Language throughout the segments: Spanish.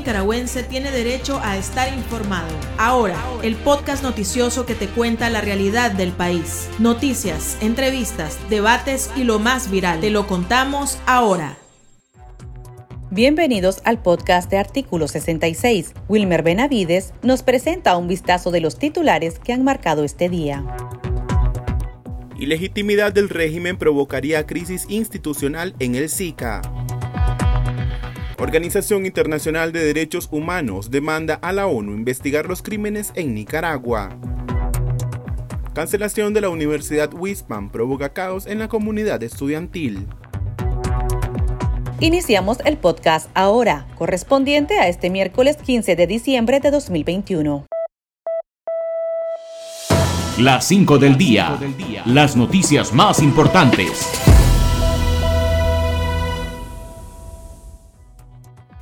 nicaragüense tiene derecho a estar informado. Ahora, el podcast noticioso que te cuenta la realidad del país. Noticias, entrevistas, debates y lo más viral. Te lo contamos ahora. Bienvenidos al podcast de Artículo 66. Wilmer Benavides nos presenta un vistazo de los titulares que han marcado este día. Ilegitimidad del régimen provocaría crisis institucional en el SICA. Organización Internacional de Derechos Humanos demanda a la ONU investigar los crímenes en Nicaragua. Cancelación de la Universidad Wispan provoca caos en la comunidad estudiantil. Iniciamos el podcast ahora, correspondiente a este miércoles 15 de diciembre de 2021. Las 5 del día. Las noticias más importantes.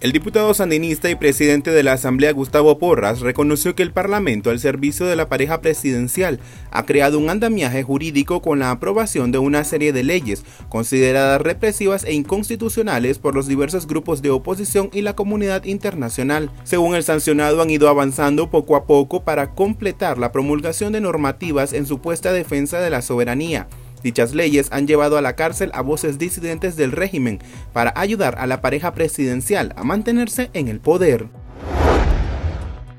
El diputado sandinista y presidente de la Asamblea Gustavo Porras reconoció que el Parlamento al servicio de la pareja presidencial ha creado un andamiaje jurídico con la aprobación de una serie de leyes consideradas represivas e inconstitucionales por los diversos grupos de oposición y la comunidad internacional. Según el sancionado han ido avanzando poco a poco para completar la promulgación de normativas en supuesta defensa de la soberanía Dichas leyes han llevado a la cárcel a voces disidentes del régimen para ayudar a la pareja presidencial a mantenerse en el poder.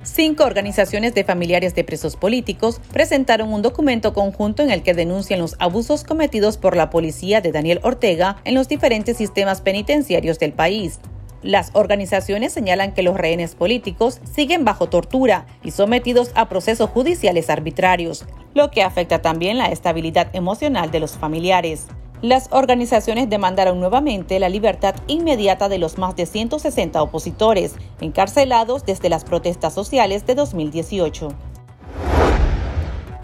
Cinco organizaciones de familiares de presos políticos presentaron un documento conjunto en el que denuncian los abusos cometidos por la policía de Daniel Ortega en los diferentes sistemas penitenciarios del país. Las organizaciones señalan que los rehenes políticos siguen bajo tortura y sometidos a procesos judiciales arbitrarios, lo que afecta también la estabilidad emocional de los familiares. Las organizaciones demandaron nuevamente la libertad inmediata de los más de 160 opositores encarcelados desde las protestas sociales de 2018.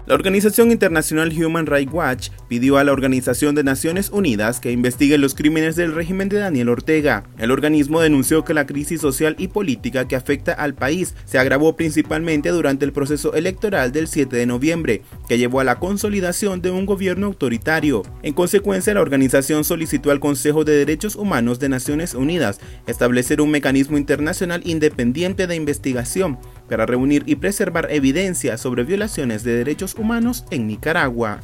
La organización internacional Human Rights Watch pidió a la Organización de Naciones Unidas que investigue los crímenes del régimen de Daniel Ortega. El organismo denunció que la crisis social y política que afecta al país se agravó principalmente durante el proceso electoral del 7 de noviembre, que llevó a la consolidación de un gobierno autoritario. En consecuencia, la organización solicitó al Consejo de Derechos Humanos de Naciones Unidas establecer un mecanismo internacional independiente de investigación para reunir y preservar evidencia sobre violaciones de derechos humanos en Nicaragua.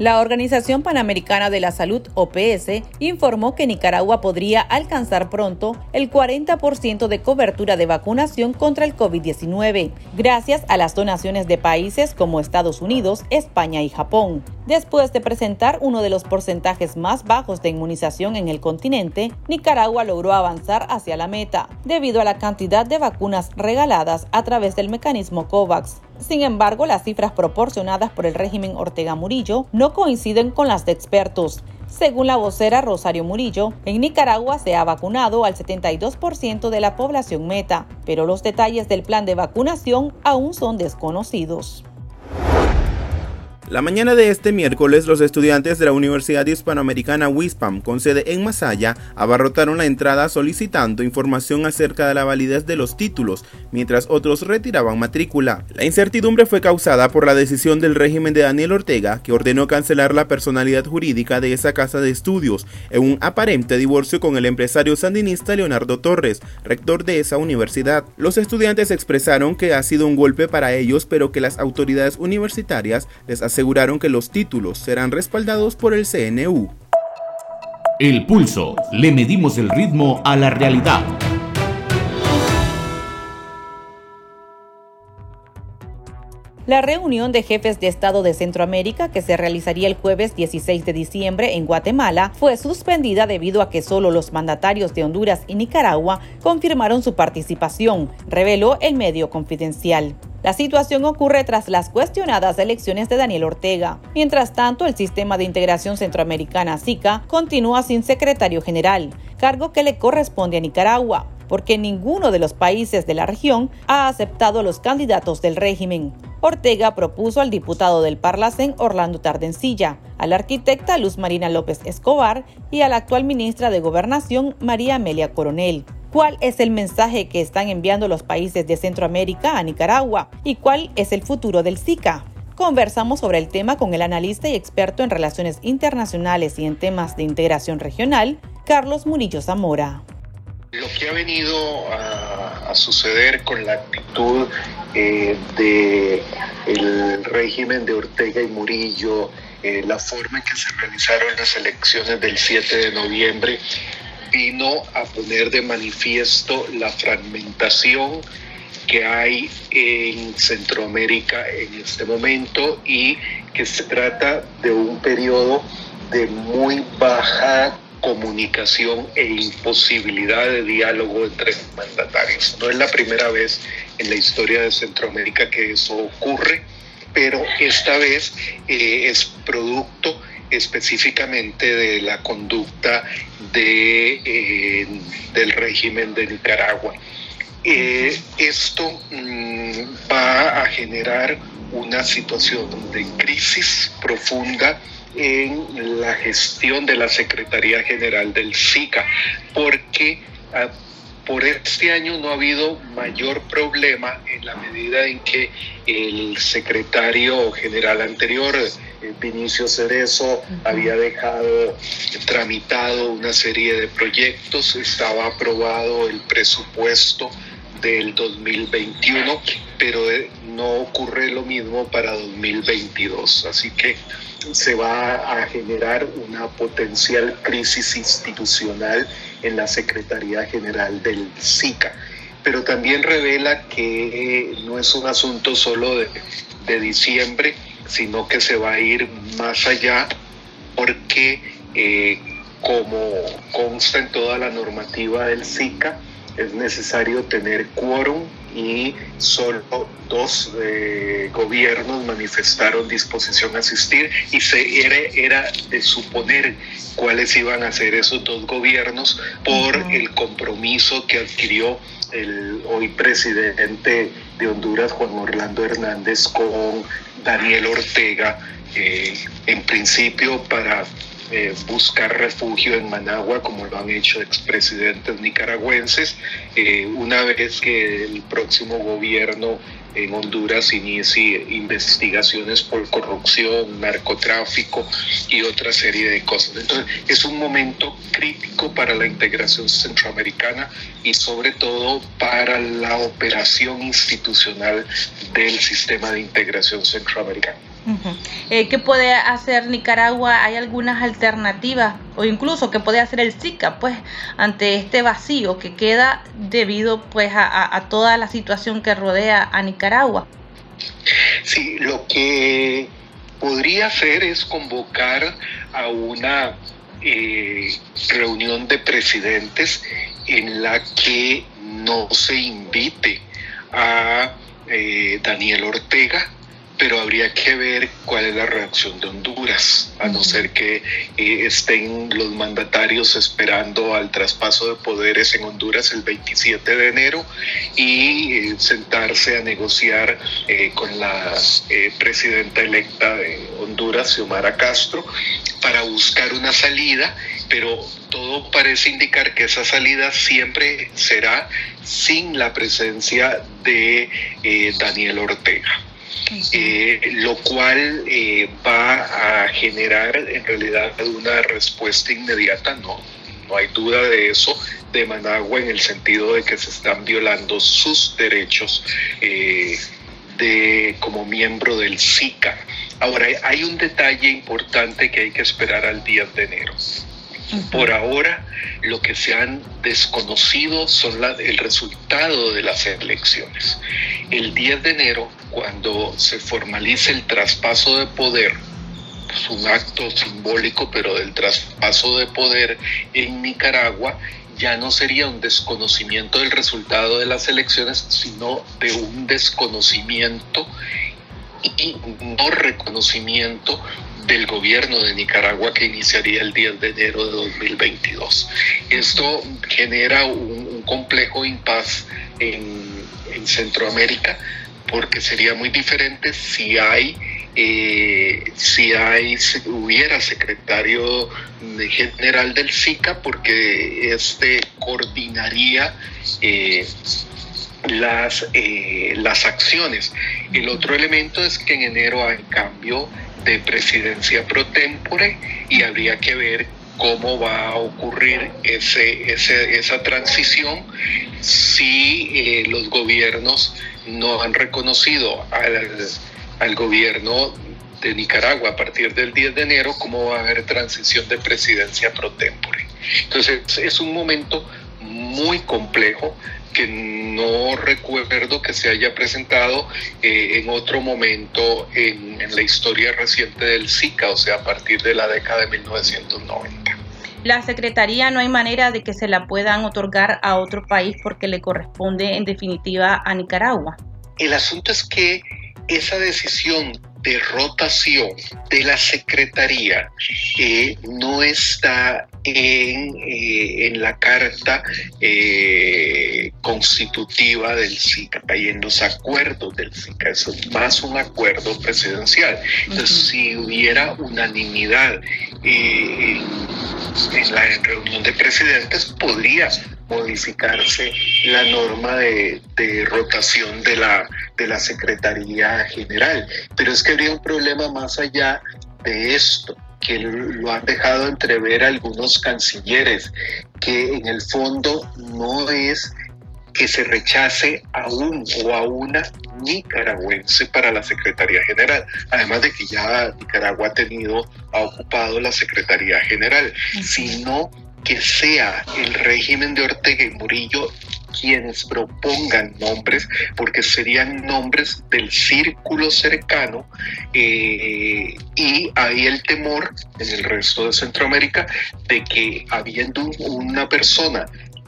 La Organización Panamericana de la Salud, OPS, informó que Nicaragua podría alcanzar pronto el 40% de cobertura de vacunación contra el COVID-19, gracias a las donaciones de países como Estados Unidos, España y Japón. Después de presentar uno de los porcentajes más bajos de inmunización en el continente, Nicaragua logró avanzar hacia la meta, debido a la cantidad de vacunas regaladas a través del mecanismo COVAX. Sin embargo, las cifras proporcionadas por el régimen Ortega Murillo no coinciden con las de expertos. Según la vocera Rosario Murillo, en Nicaragua se ha vacunado al 72% de la población meta, pero los detalles del plan de vacunación aún son desconocidos. La mañana de este miércoles, los estudiantes de la Universidad Hispanoamericana WISPAM, con sede en Masaya, abarrotaron la entrada solicitando información acerca de la validez de los títulos, mientras otros retiraban matrícula. La incertidumbre fue causada por la decisión del régimen de Daniel Ortega, que ordenó cancelar la personalidad jurídica de esa casa de estudios, en un aparente divorcio con el empresario sandinista Leonardo Torres, rector de esa universidad. Los estudiantes expresaron que ha sido un golpe para ellos, pero que las autoridades universitarias les hacen aseguraron que los títulos serán respaldados por el CNU. El pulso. Le medimos el ritmo a la realidad. La reunión de jefes de Estado de Centroamérica, que se realizaría el jueves 16 de diciembre en Guatemala, fue suspendida debido a que solo los mandatarios de Honduras y Nicaragua confirmaron su participación, reveló el medio confidencial. La situación ocurre tras las cuestionadas elecciones de Daniel Ortega. Mientras tanto, el Sistema de Integración Centroamericana SICA continúa sin secretario general, cargo que le corresponde a Nicaragua, porque ninguno de los países de la región ha aceptado los candidatos del régimen. Ortega propuso al diputado del Parlacén Orlando Tardencilla, a la arquitecta Luz Marina López Escobar y a la actual ministra de Gobernación María Amelia Coronel. ¿Cuál es el mensaje que están enviando los países de Centroamérica a Nicaragua? ¿Y cuál es el futuro del SICA? Conversamos sobre el tema con el analista y experto en relaciones internacionales y en temas de integración regional, Carlos Murillo Zamora. Lo que ha venido a, suceder con la actitud eh, de el régimen de Ortega y Murillo, eh, la forma en que se realizaron las elecciones del 7 de noviembre, vino a poner de manifiesto la fragmentación que hay en Centroamérica en este momento y que se trata de un periodo de muy baja comunicación e imposibilidad de diálogo entre mandatarios. No es la primera vez en la historia de Centroamérica que eso ocurre, pero esta vez eh, es producto específicamente de la conducta de, eh, del régimen de Nicaragua. Eh, esto mm, va a generar una situación de crisis profunda en la gestión de la Secretaría General del SICA, porque ah, por este año no ha habido mayor problema en la medida en que el secretario general anterior, eh, Vinicio Cerezo, había dejado tramitado una serie de proyectos, estaba aprobado el presupuesto del 2021, pero eh, no ocurre lo mismo para 2022. Así que se va a generar una potencial crisis institucional en la Secretaría General del SICA. Pero también revela que no es un asunto solo de, diciembre, sino que se va a ir más allá porque, eh, como consta en toda la normativa del SICA, es necesario tener quórum y solo dos eh, gobiernos manifestaron disposición a asistir y se era, era, de suponer cuáles iban a ser esos dos gobiernos por el compromiso que adquirió el hoy presidente de Honduras, Juan Orlando Hernández, con Daniel Ortega, eh, en principio para eh, buscar refugio en Managua, como lo han hecho expresidentes nicaragüenses, eh, una vez que el próximo gobierno en Honduras inicie investigaciones por corrupción, narcotráfico y otra serie de cosas. Entonces, es un momento crítico para la integración centroamericana y sobre todo para la operación institucional del sistema de integración centroamericana. Eh, ¿Qué puede hacer Nicaragua? ¿Hay algunas alternativas? O incluso qué puede hacer el SICA, pues, ante este vacío que queda debido, pues, a, toda la situación que rodea a Nicaragua. Sí, lo que podría hacer es convocar a una eh, reunión de presidentes en la que no se invite a eh, Daniel Ortega, pero habría que ver cuál es la reacción de Honduras, a no ser que eh, estén los mandatarios esperando al traspaso de poderes en Honduras el 27 de enero y eh, sentarse a negociar eh, con la presidenta electa de Honduras, Xiomara Castro, para buscar una salida, pero todo parece indicar que esa salida siempre será sin la presencia de Daniel Ortega. Eh, lo cual eh, va a generar en realidad una respuesta inmediata, no, no hay duda de eso, de Managua en el sentido de que se están violando sus derechos eh, de, como miembro del SICA. Ahora, hay un detalle importante que hay que esperar al 10 de enero. Por ahora, lo que se han desconocido son el resultado de las elecciones. El 10 de enero, cuando se formalice el traspaso de poder, es un acto simbólico, pero del traspaso de poder en Nicaragua, ya no sería un desconocimiento del resultado de las elecciones, sino de un desconocimiento y no reconocimiento del gobierno de Nicaragua que iniciaría el 10 de enero de 2022. Esto genera un, complejo impas en, Centroamérica porque sería muy diferente si hay eh, si hay hubiera secretario general del SICA porque este coordinaría eh, las, eh, las acciones. El otro elemento es que en enero hay cambio de presidencia pro tempore y habría que ver cómo va a ocurrir ese, esa transición si eh, los gobiernos no han reconocido al, al gobierno de Nicaragua a partir del 10 de enero, cómo va a haber transición de presidencia pro tempore. Entonces es un momento muy complejo que no recuerdo que se haya presentado eh, en otro momento en, en, la historia reciente del SICA, o sea, a partir de la década de 1990. La Secretaría no hay manera de que se la puedan otorgar a otro país porque le corresponde en definitiva a Nicaragua. El asunto es que esa decisión de rotación de la Secretaría eh, no está en, eh, en la carta eh, constitutiva del SICA y en los acuerdos del SICA. Eso es más un acuerdo presidencial. Entonces, si hubiera unanimidad en, en la reunión de presidentes, podría modificarse la norma de, de, rotación de la, de la Secretaría General. Pero es que habría un problema más allá de esto que lo han dejado entrever algunos cancilleres, que en el fondo no es que se rechace a un o a una nicaragüense para la Secretaría General, además de que ya Nicaragua ha tenido, ha ocupado la Secretaría General, sino que sea el régimen de Ortega y Murillo quienes propongan nombres, porque serían nombres del círculo cercano eh, y hay el temor en el resto de Centroamérica de que habiendo una persona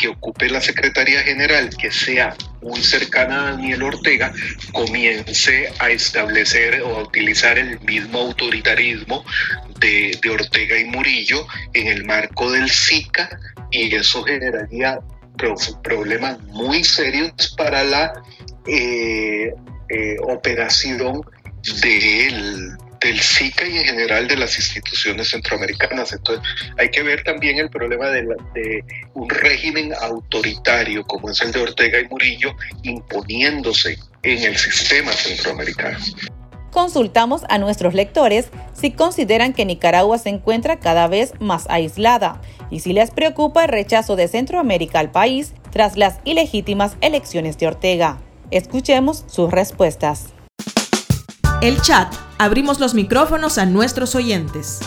ocupe la Secretaría General, que sea muy cercana a Daniel Ortega, comience a establecer o a utilizar el mismo autoritarismo de, de Ortega y Murillo en el marco del SICA y eso generaría problemas muy serios para la eh, eh, operación del, del SICA y en general de las instituciones centroamericanas. Entonces hay que ver también el problema de, la, de, un régimen autoritario como es el de Ortega y Murillo imponiéndose en el sistema centroamericano. Consultamos a nuestros lectores si consideran que Nicaragua se encuentra cada vez más aislada y si les preocupa el rechazo de Centroamérica al país tras las ilegítimas elecciones de Ortega. Escuchemos sus respuestas. El chat. Abrimos los micrófonos a nuestros oyentes.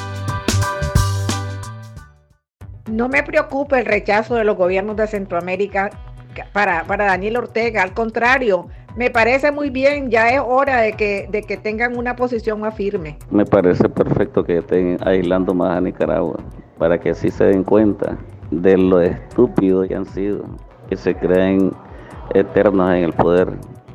No me preocupa el rechazo de los gobiernos de Centroamérica para, para Daniel Ortega, al contrario, me parece muy bien, ya es hora de que, de que tengan una posición más firme. Me parece perfecto que estén aislando más a Nicaragua, para que así se den cuenta de lo estúpido que han sido, que se creen eternos en el poder.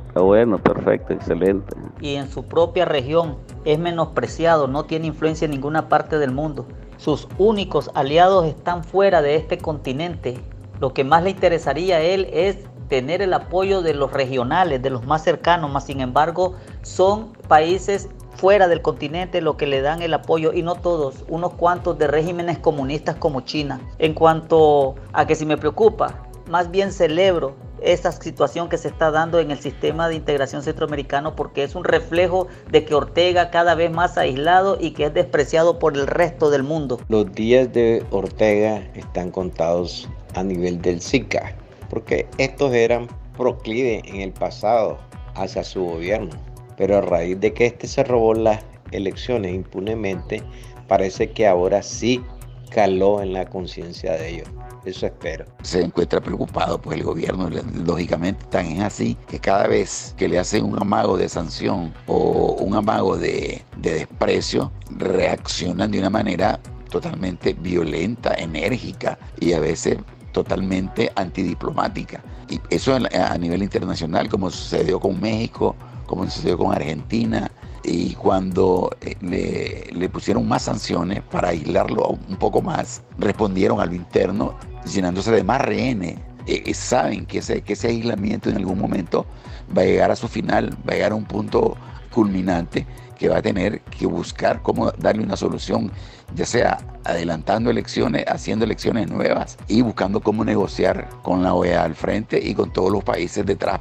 Está bueno, perfecto, excelente. Y en su propia región es menospreciado, no tiene influencia en ninguna parte del mundo. Sus únicos aliados están fuera de este continente. Lo que más le interesaría a él es tener el apoyo de los regionales, de los más cercanos, más sin embargo son países fuera del continente los que le dan el apoyo y no todos, unos cuantos de regímenes comunistas como China. En cuanto a que si me preocupa, más bien celebro esa situación que se está dando en el sistema de integración centroamericano porque es un reflejo de que Ortega cada vez más aislado y que es despreciado por el resto del mundo. Los días de Ortega están contados a nivel del SICA porque estos eran proclives en el pasado hacia su gobierno. Pero a raíz de que este se robó las elecciones impunemente, parece que ahora sí caló en la conciencia de ellos. Eso espero. Se encuentra preocupado, pues el gobierno, lógicamente, tan es así que cada vez que le hacen un amago de sanción o un amago de, de desprecio, reaccionan de una manera totalmente violenta, enérgica y a veces totalmente antidiplomática. Y eso a nivel internacional, como sucedió con México, como sucedió con Argentina, y cuando eh, le, pusieron más sanciones para aislarlo un poco más, respondieron a lo interno llenándose de más rehenes. Eh, eh, saben que ese, que ese aislamiento en algún momento va a llegar a su final, va a llegar a un punto culminante que va a tener que buscar cómo darle una solución, ya sea adelantando elecciones, haciendo elecciones nuevas y buscando cómo negociar con la OEA al frente y con todos los países detrás.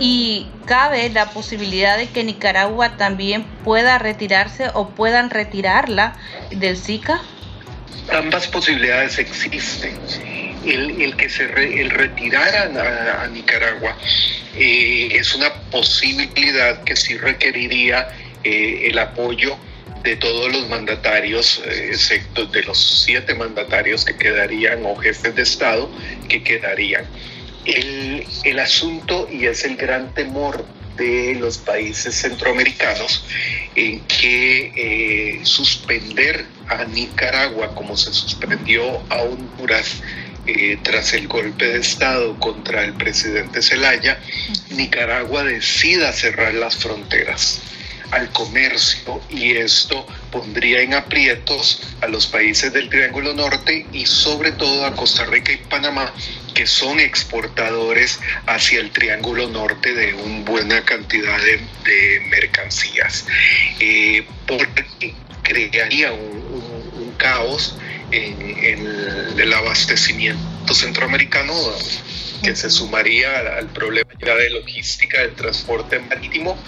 Y cabe la posibilidad de que Nicaragua también pueda retirarse o puedan retirarla del SICA. ambas posibilidades existen. El, que se el retirar a, Nicaragua eh, es una posibilidad que sí requeriría eh, el apoyo de todos los mandatarios, eh, excepto de los siete mandatarios que quedarían o jefes de Estado que quedarían. El, el asunto, y es el gran temor de los países centroamericanos en que eh, suspender a Nicaragua como se suspendió a Honduras eh, tras el golpe de Estado contra el presidente Zelaya, Nicaragua decida cerrar las fronteras al comercio y esto pondría en aprietos a los países del Triángulo Norte y sobre todo a Costa Rica y Panamá que son exportadores hacia el Triángulo Norte de una buena cantidad de, mercancías. Eh, porque crearía un, caos en, el abastecimiento centroamericano que se sumaría al problema de logística del transporte marítimo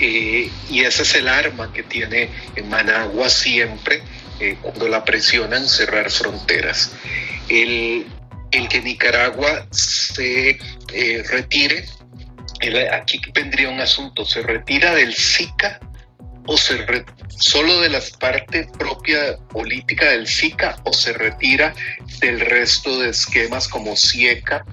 eh, y ese es el arma que tiene Managua siempre eh, cuando la presionan cerrar fronteras. El, el que Nicaragua se eh, retire, aquí vendría un asunto, se retira del SICA o se solo de la parte propia política del SICA o se retira del resto de esquemas como CIECA,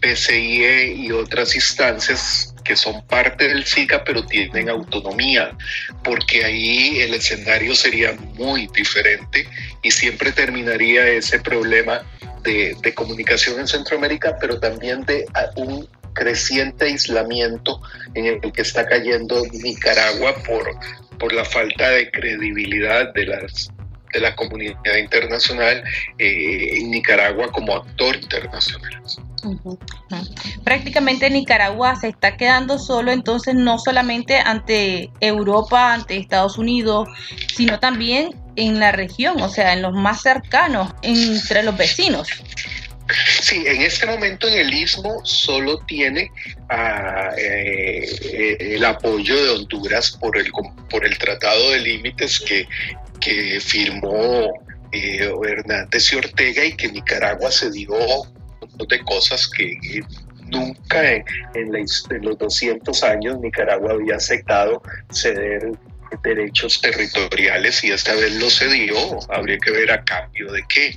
PCIE y otras instancias que son parte del SICA pero tienen autonomía, porque ahí el escenario sería muy diferente y siempre terminaría ese problema de, comunicación en Centroamérica, pero también de un creciente aislamiento en el que está cayendo Nicaragua por, por la falta de credibilidad de las de la comunidad internacional eh, en Nicaragua como actor internacional. Prácticamente Nicaragua se está quedando solo, entonces no solamente ante Europa, ante Estados Unidos, sino también en la región, o sea, en los más cercanos, entre los vecinos. Sí, en este momento en el istmo solo tiene ah, eh, el apoyo de Honduras por el, por el Tratado de Límites que, que firmó eh, Hernández y Ortega y que Nicaragua se dio de cosas que nunca en, en, los 200 años Nicaragua había aceptado ceder derechos territoriales y esta vez lo cedió, habría que ver a cambio de qué.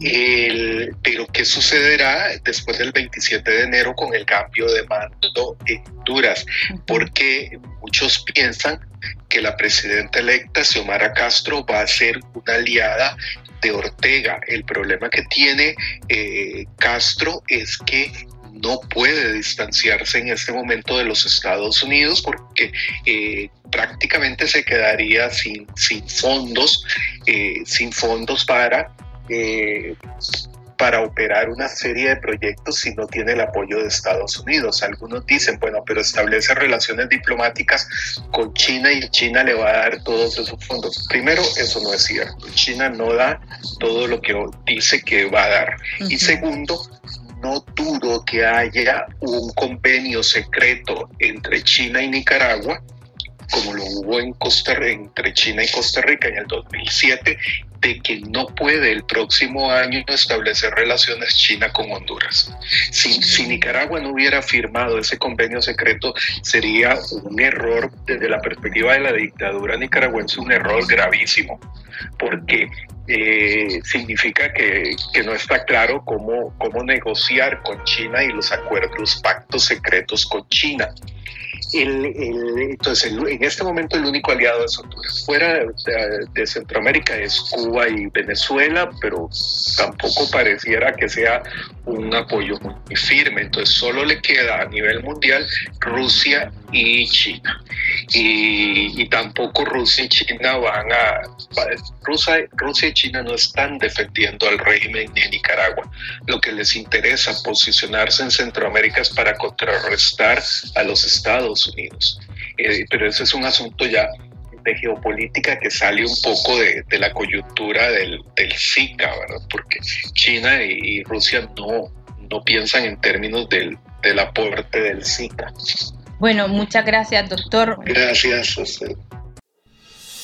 el, pero ¿qué sucederá después del 27 de enero con el cambio de mando en Honduras? Porque muchos piensan que la presidenta electa, Xiomara Castro, va a ser una aliada de Ortega. El problema que tiene eh, Castro es que no puede distanciarse en este momento de los Estados Unidos porque eh, prácticamente se quedaría sin, sin fondos, eh, sin fondos para para operar una serie de proyectos si no tiene el apoyo de Estados Unidos. Algunos dicen, bueno, pero establece relaciones diplomáticas con China y China le va a dar todos esos fondos. Primero, eso no es cierto. China no da todo lo que dice que va a dar. Y segundo, no dudo que haya un convenio secreto entre China y Nicaragua como lo hubo en Costa, entre China y Costa Rica en el 2007, de que no puede el próximo año establecer relaciones China con Honduras. Si, si, Nicaragua no hubiera firmado ese convenio secreto, sería un error desde la perspectiva de la dictadura nicaragüense, un error gravísimo, porque eh, significa que, que, no está claro cómo, cómo negociar con China y los acuerdos, pactos secretos con China. El, entonces, en este momento el único aliado es Honduras. Fuera de, Centroamérica es Cuba y Venezuela, pero tampoco pareciera que sea un apoyo muy firme. Entonces, solo le queda a nivel mundial Rusia y China. Y, tampoco Rusia y China van a... Rusia, Rusia y China no están defendiendo al régimen de Nicaragua. Lo que les interesa posicionarse en Centroamérica es para contrarrestar a los Estados Unidos. Eh, pero ese es un asunto ya de geopolítica que sale un poco de, la coyuntura del, del SICA, ¿verdad? Porque China y, Rusia no, no piensan en términos del, del aporte del SICA. Bueno, muchas gracias, doctor. Gracias a usted.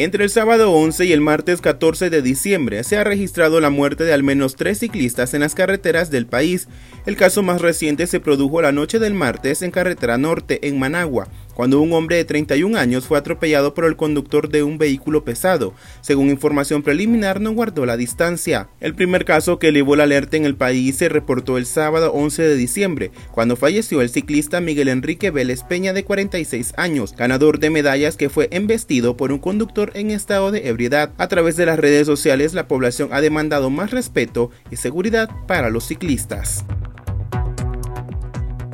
Entre el sábado 11 y el martes 14 de diciembre se ha registrado la muerte de al menos tres ciclistas en las carreteras del país. El caso más reciente se produjo la noche del martes en Carretera Norte, en Managua, cuando un hombre de 31 años fue atropellado por el conductor de un vehículo pesado. Según información preliminar, no guardó la distancia. El primer caso que elevó la alerta en el país se reportó el sábado 11 de diciembre, cuando falleció el ciclista Miguel Enrique Vélez Peña de 46 años, ganador de medallas que fue embestido por un conductor en estado de ebriedad. A través de las redes sociales, la población ha demandado más respeto y seguridad para los ciclistas.